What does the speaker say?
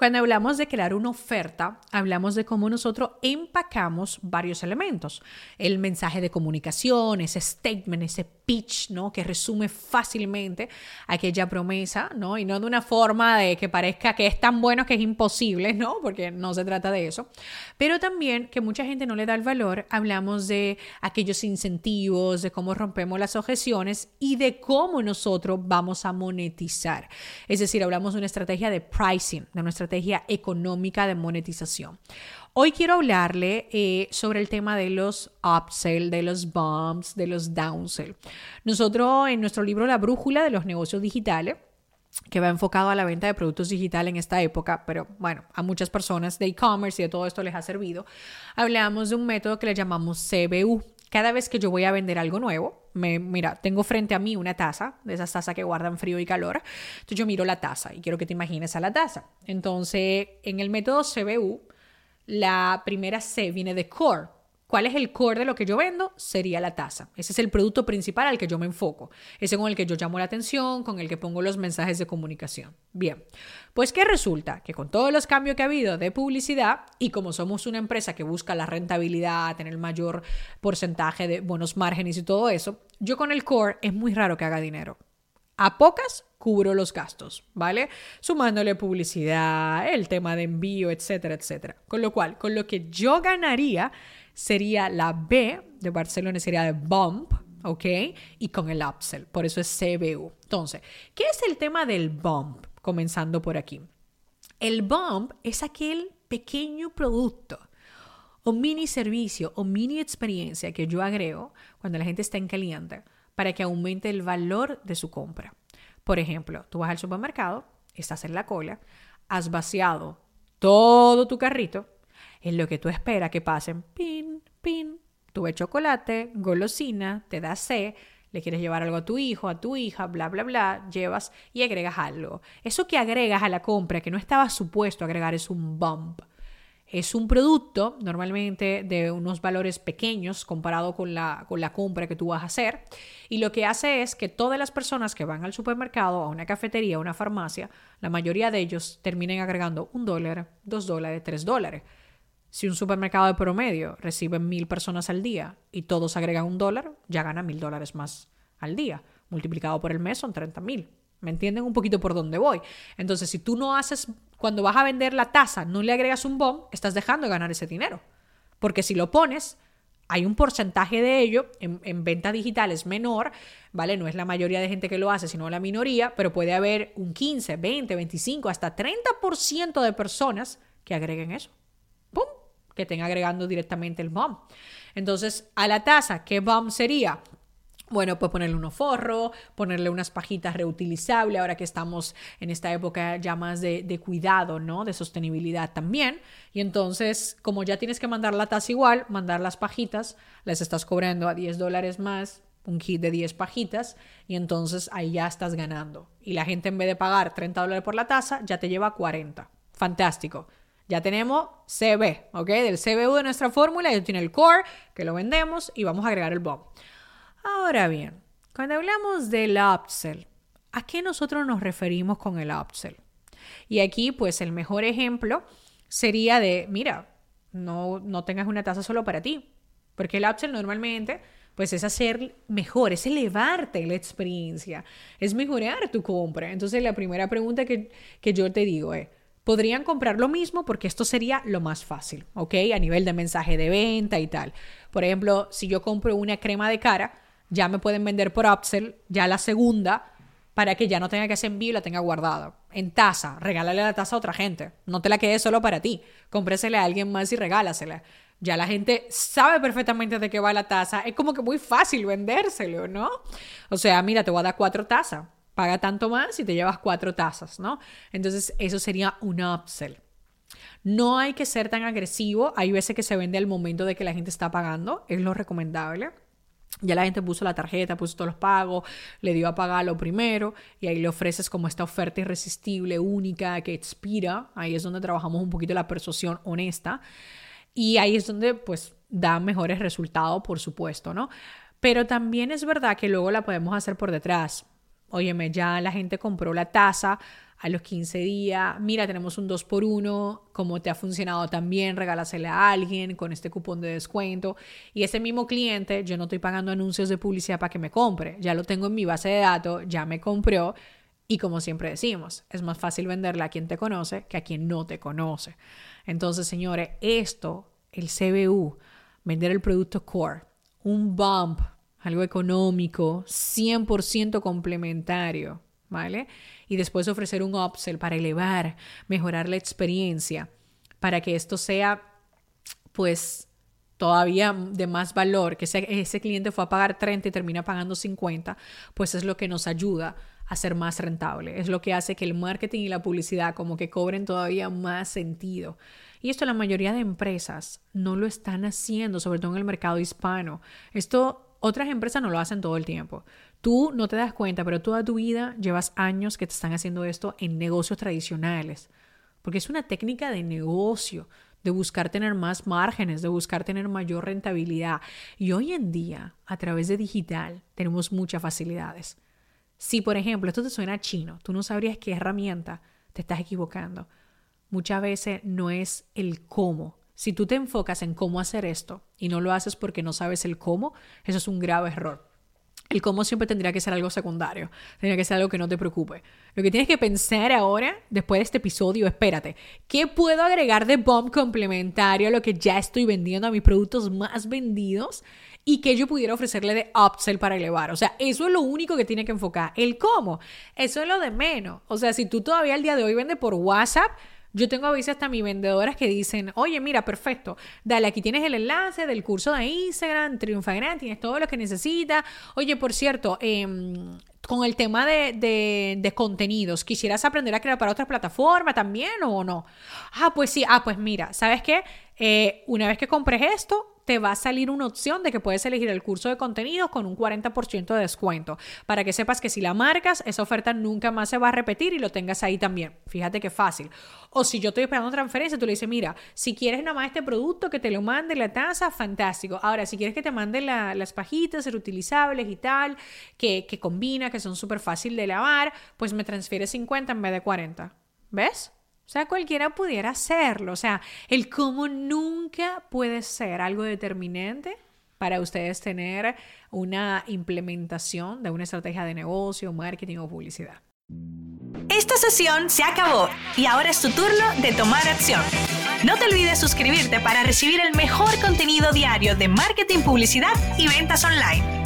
Cuando hablamos de crear una oferta, hablamos de cómo nosotros empacamos varios elementos. El mensaje de comunicación, ese statement, ese pitch, ¿no? Que resume fácilmente aquella promesa, ¿no? Y no de una forma de que parezca que es tan bueno que es imposible, ¿no? Porque no se trata de eso. Pero también que mucha gente no le da el valor, hablamos de aquellos incentivos, de cómo rompemos las objeciones y de cómo nosotros vamos a monetizar. Es decir, hablamos de una estrategia de pricing, de una estrategia económica de monetización. Hoy quiero hablarle eh, sobre el tema de los upsell, de los bumps, de los downsell. Nosotros en nuestro libro La Brújula de los Negocios Digitales, que va enfocado a la venta de productos digitales en esta época, pero bueno, a muchas personas de e-commerce y de todo esto les ha servido, hablamos de un método que le llamamos CBU. Cada vez que yo voy a vender algo nuevo, me, mira, tengo frente a mí una taza, de esas tazas que guardan frío y calor, entonces yo miro la taza y quiero que te imagines a la taza. Entonces, en el método CBU, la primera C viene de core. ¿Cuál es el core de lo que yo vendo? Sería la taza. Ese es el producto principal al que yo me enfoco. Ese con el que yo llamo la atención, con el que pongo los mensajes de comunicación. Bien, pues ¿qué resulta? Que con todos los cambios que ha habido de publicidad y como somos una empresa que busca la rentabilidad, tener el mayor porcentaje de buenos márgenes y todo eso, yo con el core es muy raro que haga dinero. A pocas cubro los gastos, ¿vale? Sumándole publicidad, el tema de envío, etcétera, etcétera. Con lo cual, con lo que yo ganaría sería la B de Barcelona, sería de bump, ¿ok? Y con el upsell, por eso es CBU. Entonces, ¿qué es el tema del bump? Comenzando por aquí. El bump es aquel pequeño producto o mini servicio o mini experiencia que yo agrego cuando la gente está en caliente para que aumente el valor de su compra. Por ejemplo, tú vas al supermercado, estás en la cola, has vaciado todo tu carrito, en lo que tú esperas que pasen, pin, pin, tuve chocolate, golosina, te da sed, le quieres llevar algo a tu hijo, a tu hija, bla, bla, bla, llevas y agregas algo. Eso que agregas a la compra que no estaba supuesto agregar es un bump. Es un producto normalmente de unos valores pequeños comparado con la, con la compra que tú vas a hacer. Y lo que hace es que todas las personas que van al supermercado, a una cafetería, a una farmacia, la mayoría de ellos terminen agregando un dólar, dos dólares, tres dólares. Si un supermercado de promedio recibe mil personas al día y todos agregan un dólar, ya gana mil dólares más al día. Multiplicado por el mes son 30 mil. ¿Me entienden un poquito por dónde voy? Entonces, si tú no haces, cuando vas a vender la taza, no le agregas un bomb, estás dejando de ganar ese dinero. Porque si lo pones, hay un porcentaje de ello en, en venta digital es menor, ¿vale? No es la mayoría de gente que lo hace, sino la minoría, pero puede haber un 15, 20, 25, hasta 30% de personas que agreguen eso. ¡Pum! Que estén agregando directamente el bomb. Entonces, a la taza, ¿qué bomb sería? Bueno, pues ponerle unos forro, ponerle unas pajitas reutilizables, ahora que estamos en esta época ya más de, de, cuidado, ¿no? De sostenibilidad también. Y entonces, como ya tienes que mandar la taza igual, mandar las pajitas, les estás cobrando a 10 dólares más, un kit de 10 pajitas, y entonces ahí ya estás ganando. Y la gente en vez de pagar 30 dólares por la taza, ya te lleva 40. Fantástico. Ya tenemos CB, ¿ok? Del CBU de nuestra fórmula, ya tiene el core, que lo vendemos, y vamos a agregar el bomb. Ahora bien, cuando hablamos del upsell, ¿a qué nosotros nos referimos con el upsell? Y aquí, pues, el mejor ejemplo sería de, mira, no, no tengas una taza solo para ti, porque el upsell normalmente, pues, es hacer mejor, es elevarte la experiencia, es mejorar tu compra. Entonces, la primera pregunta que, que yo te digo es, podrían comprar lo mismo porque esto sería lo más fácil, ¿ok? A nivel de mensaje de venta y tal. Por ejemplo, si yo compro una crema de cara, ya me pueden vender por upsell, ya la segunda, para que ya no tenga que hacer envío y la tenga guardada. En taza, regálale la taza a otra gente. No te la quedes solo para ti. Comprésela a alguien más y regálasela. Ya la gente sabe perfectamente de qué va la taza. Es como que muy fácil vendérselo, ¿no? O sea, mira, te voy a dar cuatro tazas. Paga tanto más y te llevas cuatro tazas, ¿no? Entonces, eso sería un upsell. No hay que ser tan agresivo. Hay veces que se vende al momento de que la gente está pagando. Es lo recomendable. Ya la gente puso la tarjeta, puso todos los pagos, le dio a pagar lo primero y ahí le ofreces como esta oferta irresistible, única, que expira. Ahí es donde trabajamos un poquito la persuasión honesta y ahí es donde pues da mejores resultados, por supuesto, ¿no? Pero también es verdad que luego la podemos hacer por detrás. Óyeme, ya la gente compró la taza a los 15 días, mira, tenemos un 2 por 1 como te ha funcionado también, regálasela a alguien con este cupón de descuento. Y ese mismo cliente, yo no estoy pagando anuncios de publicidad para que me compre, ya lo tengo en mi base de datos, ya me compró. Y como siempre decimos, es más fácil venderla a quien te conoce que a quien no te conoce. Entonces, señores, esto, el CBU, vender el producto core, un bump, algo económico, 100% complementario, ¿vale? Y después ofrecer un upsell para elevar, mejorar la experiencia, para que esto sea, pues, todavía de más valor, que ese, cliente fue a pagar 30 y termina pagando 50, pues es lo que nos ayuda a ser más rentable. Es lo que hace que el marketing y la publicidad como que cobren todavía más sentido. Y esto la mayoría de empresas no lo están haciendo, sobre todo en el mercado hispano. Esto otras empresas no lo hacen todo el tiempo. Tú no te das cuenta, pero toda tu vida llevas años que te están haciendo esto en negocios tradicionales. Porque es una técnica de negocio, de buscar tener más márgenes, de buscar tener mayor rentabilidad. Y hoy en día, a través de digital, tenemos muchas facilidades. Si, por ejemplo, esto te suena chino, tú no sabrías qué herramienta, te estás equivocando. Muchas veces no es el cómo, si tú te enfocas en cómo hacer esto y no lo haces porque no sabes el cómo, eso es un grave error. El cómo siempre tendría que ser algo secundario, tendría que ser algo que no te preocupe. Lo que tienes que pensar ahora, después de este episodio, espérate, ¿qué puedo agregar de bomb complementario a lo que ya estoy vendiendo a mis productos más vendidos? y que yo pudiera ofrecerle de upsell para elevar. O sea, eso es lo único que tiene que enfocar. El cómo, eso es lo de menos. O sea, si tú todavía el día de hoy vendes por WhatsApp, yo tengo a veces hasta mis vendedoras que dicen, oye, mira, perfecto, dale, aquí tienes el enlace del curso de Instagram, Triunfa Gran, tienes todo lo que necesitas. Oye, por cierto, em, con el tema de, de, contenidos, ¿quisieras aprender a crear para otras plataformas también o no? Ah, pues sí, ah, pues mira, ¿sabes qué? Eh, una vez que compres esto, te va a salir una opción de que puedes elegir el curso de contenidos con un 40% de descuento, para que sepas que si la marcas, esa oferta nunca más se va a repetir y lo tengas ahí también. Fíjate qué fácil. O si yo estoy esperando transferencia, tú le dices, mira, si quieres nomás este producto, que te lo mande la tasa, fantástico. Ahora, si quieres que te mande las pajitas reutilizables y tal, que, que combina, que son súper fácil de lavar, pues me transfieres 50 en vez de 40. ¿Ves? O sea, cualquiera pudiera hacerlo. O sea, el cómo nunca puede ser algo determinante para ustedes tener una implementación de una estrategia de negocio, marketing o publicidad. Esta sesión se acabó y ahora es tu turno de tomar acción. No te olvides suscribirte para recibir el mejor contenido diario de marketing, publicidad y ventas online.